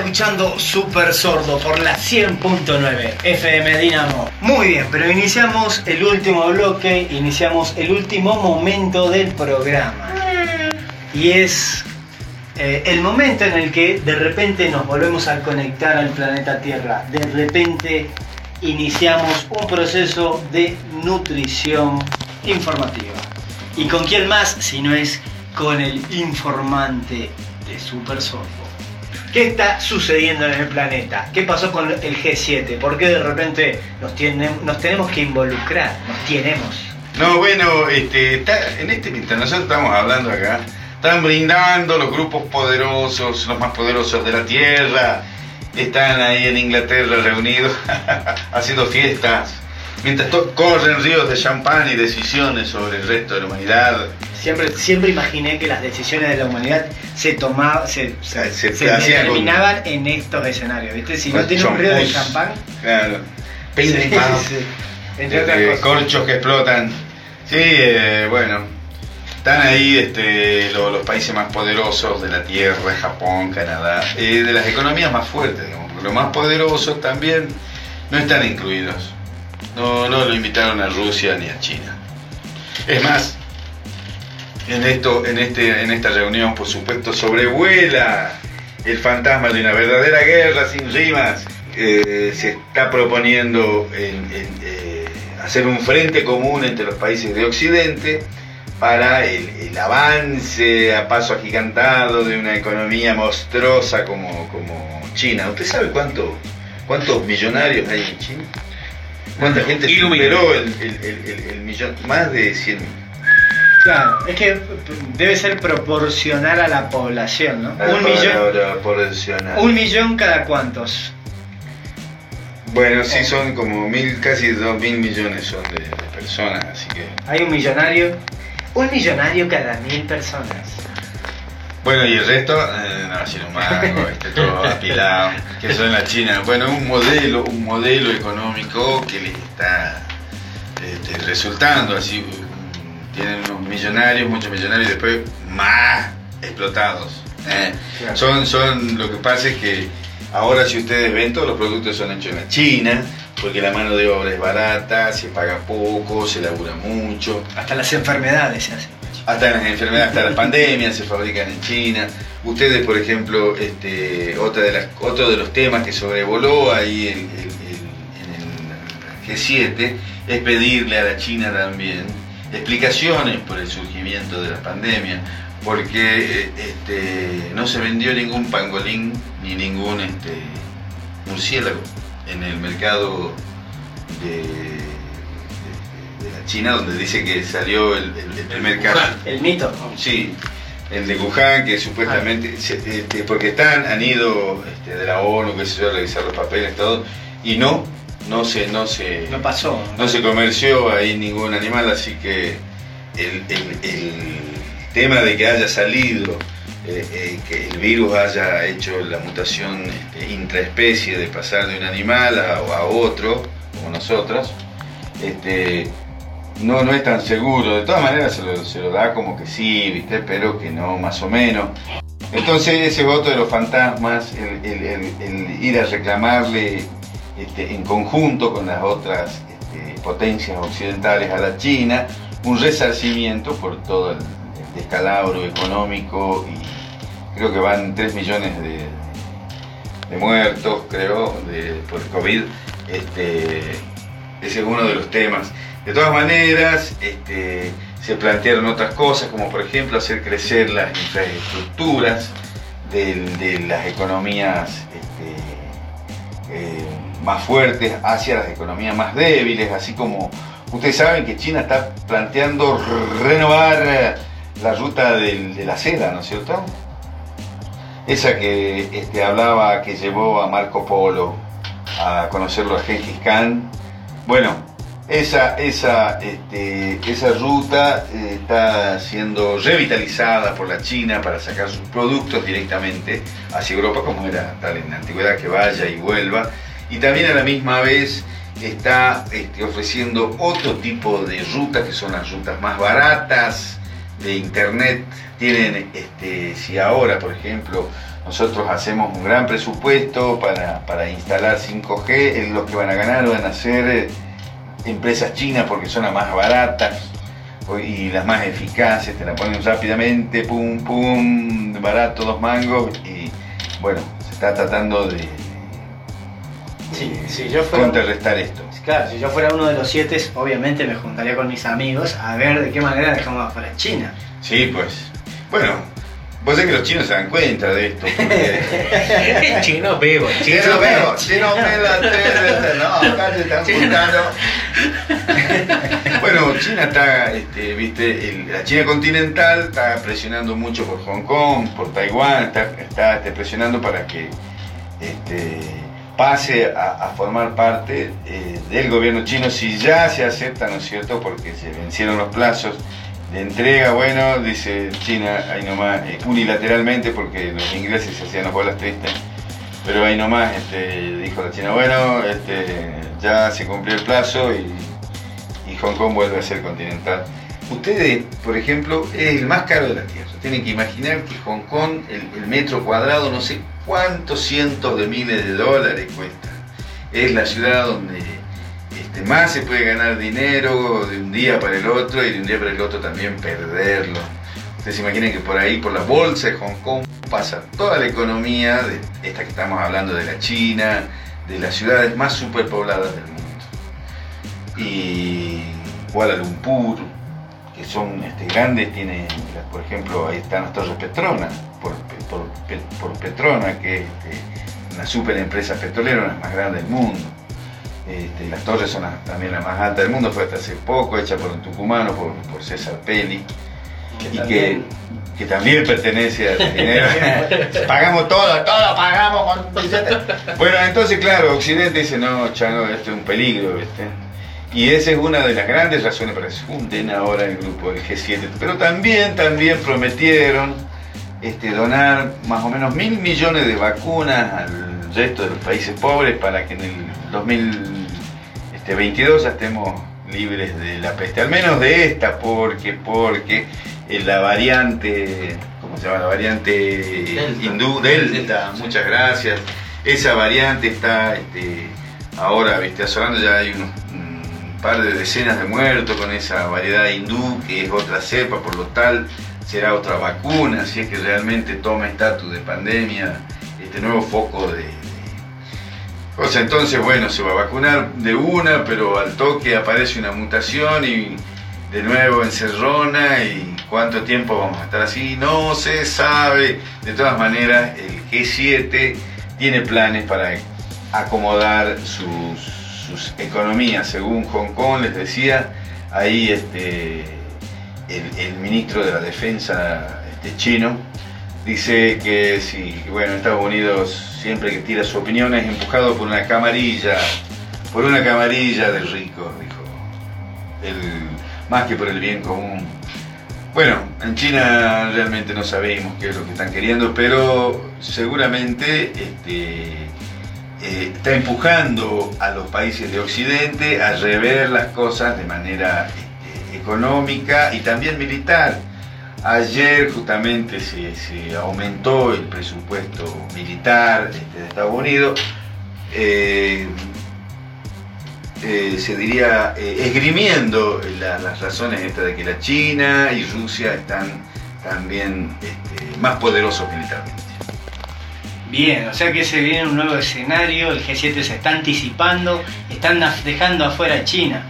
escuchando Super Sordo por la 100.9 FM Dinamo. Muy bien, pero iniciamos el último bloque, iniciamos el último momento del programa. Y es eh, el momento en el que de repente nos volvemos a conectar al planeta Tierra. De repente iniciamos un proceso de nutrición informativa. ¿Y con quién más si no es con el informante de Super Sordo? ¿Qué está sucediendo en el planeta? ¿Qué pasó con el G7? ¿Por qué de repente nos, tenemos que involucrar? Nos tenemos. No, bueno, este, en este mientras nosotros estamos hablando acá, están brindando los grupos poderosos, los más poderosos de la Tierra, están ahí en Inglaterra reunidos haciendo fiestas, mientras corren ríos de champán y decisiones sobre el resto de la humanidad. Siempre, siempre imaginé que las decisiones de la humanidad se tomaban, se, se, Se- se con- determinaban en estos escenarios. ¿viste? Si no tiene un río de champán, Claro. sí, Ping, sí, sí. entre otras Este, cosas. corchos que explotan. Sí, eh, bueno, están ahí este, lo- los países más poderosos de la Tierra, Japón, Canadá, eh, de las economías más fuertes, digamos, los más poderosos también no están incluidos. No, no lo invitaron a Rusia ni a China. Es más, en, esto, en, este, en esta reunión, por supuesto, sobrevuela el fantasma de una verdadera guerra sin rimas. Se está proponiendo en- en, eh, hacer un frente común entre los países de Occidente para el, el avance a paso agigantado de una economía monstruosa como, como China. ¿Usted sabe cuánto, cuántos millonarios hay en China? ¿Cuánta gente superó el, el- el- el- el millón? Más de 100 Claro, es que debe ser proporcional a la población, ¿no? un, millón, un millón cada cuántos. Bueno, sí, son como mil, casi dos mil millones son de, de personas, así que... Hay un millonario. Un millonario cada mil personas. Bueno, y el resto, eh, no, sin un mango, este, todo apilado, que son en la China. Bueno, un modelo, un modelo económico que les está este, resultando, así, tienen unos millonarios, muchos millonarios, y después más explotados. eh. Claro. Son, son, lo que pasa es que ahora si ustedes ven, todos los productos son hechos en la China, porque la mano de obra es barata, se paga poco, se labura mucho. Hasta las enfermedades se hacen. Hasta las enfermedades, hasta las pandemias se fabrican en China. Ustedes, por ejemplo, este, otra de otro de los temas que sobrevoló ahí en el G7 es pedirle a la China también explicaciones por el surgimiento de la pandemia, porque este, no se vendió ningún pangolín ni ningún este, murciélago en el mercado de, China, donde dice que salió el, el- el primer caso. El mito. Sí, el de Wuhan, que supuestamente, se- este, porque están, han ido este, de la ONU, que se yo, a revisar los papeles, todo, y no, no se, no se, No pasó. no se comerció ahí ningún animal, así que el, el- el tema de que haya salido, eh, eh, que el virus haya hecho la mutación este, intraespecie de pasar de un animal a, a otro, como nosotros, este, no, no es tan seguro. De todas maneras se lo, se lo da como que sí, ¿viste? pero que no, más o menos. Entonces ese voto de los fantasmas, el, ir a reclamarle este, en conjunto con las otras este, potencias occidentales a la China, un resarcimiento por todo el, descalabro económico y creo que van 3 millones de, de muertos, creo, de, por COVID. Este, ese es uno de los temas. De todas maneras, este, se plantearon otras cosas, como por ejemplo hacer crecer las infraestructuras de, las economías este, eh, más fuertes hacia las economías más débiles, así como ustedes saben que China está planteando renovar eh, la ruta de la seda, ¿no es cierto? Esa que este, hablaba, que llevó a Marco Polo a conocerlo a Gengis Khan. Bueno, esa, esa, este, esa ruta eh, está siendo revitalizada por la China para sacar sus productos directamente hacia Europa, como era tal en la antigüedad que vaya y vuelva. Y también a la misma vez está este, ofreciendo otro tipo de rutas, que son las rutas más baratas de internet. Tienen, este, si ahora, por ejemplo, nosotros hacemos un gran presupuesto para, instalar 5G, los que van a ganar van a ser eh, empresas chinas porque son las más baratas y las más eficaces, te la ponen rápidamente, pum, pum, barato, dos mangos y bueno, se está tratando de, si yo fuera, contrarrestar esto. Claro, si yo fuera uno de los siete, obviamente me juntaría con mis amigos a ver de qué manera dejamos afuera China. Sí, pues. Bueno, Vos sabés que los chinos se dan cuenta de esto. chino vivo, chino vivo, chino vivo, no, acá se están juntando. bueno, China está, este, viste, la China continental está presionando mucho por Hong Kong, por Taiwán, está, está este, presionando para que este, pase a, formar parte eh, del gobierno chino si ya se acepta, ¿no es cierto? Porque se vencieron los plazos entrega, bueno, dice China, ahí nomás, eh, unilateralmente, porque los ingleses se hacían las bolas tristes, pero ahí nomás este, dijo la China, bueno, este, ya se cumplió el plazo y, Hong Kong vuelve a ser continental. Ustedes, por ejemplo, es el más caro de la Tierra. Tienen que imaginar que Hong Kong, el metro cuadrado, no sé cuántos cientos de miles de dólares cuesta. Es la ciudad donde este, más se puede ganar dinero de un día para el otro y de un día para el otro también perderlo. Ustedes se imaginen que por ahí, por la bolsa de Hong Kong, pasa toda la economía de esta que estamos hablando de la China, de las ciudades más superpobladas del mundo. Y Kuala Lumpur, que son este, grandes, tiene, por ejemplo, ahí están las Torres Petronas, por, Petrona, que es este, una super empresa petrolera, una más grande del mundo este, las torres son también las más altas del mundo, fue hasta hace poco, hecha por un tucumano, por, César Peli, y que, que, también pertenece al dinero. pagamos todo, todo pagamos Bueno, entonces claro, Occidente dice, no, Chano, esto es un peligro, Y esa es una de las grandes razones para que se junten ahora el grupo del G7. Pero también, también prometieron este, donar más o menos mil millones de vacunas al resto de los países pobres para que en el 2022 ya estemos libres de la peste, al menos de esta, porque, porque la variante, ¿cómo se llama? La variante Delta. hindú, Delta, muchas gracias. Esa variante está este, ahora, viste, asolando ya hay un par de decenas de muertos con esa variedad hindú, que es otra cepa, por lo tal será otra vacuna, si es que realmente toma estatus de pandemia, este nuevo foco de, o entonces, bueno, se va a vacunar de una, pero al toque aparece una mutación y de nuevo encerrona y cuánto tiempo vamos a estar así, no se sabe. De todas maneras, el G7 tiene planes para acomodar sus, economías, según Hong Kong les decía, ahí este, el, ministro de la Defensa este, chino dice que si, bueno, Estados Unidos siempre que tira su opinión es empujado por una camarilla, por una camarilla del rico, dijo. Más que por el bien común. Bueno, en China realmente no sabemos qué es lo que están queriendo, pero seguramente este, eh, está empujando a los países de Occidente a rever las cosas de manera este, económica y también militar Ayer justamente se, aumentó el presupuesto militar de Estados Unidos. Eh, eh, se diría eh, esgrimiendo las razones de que la China y Rusia están también este, más poderosos militarmente. Bien, o sea que se viene un nuevo escenario, el G7 se está anticipando, están dejando afuera a China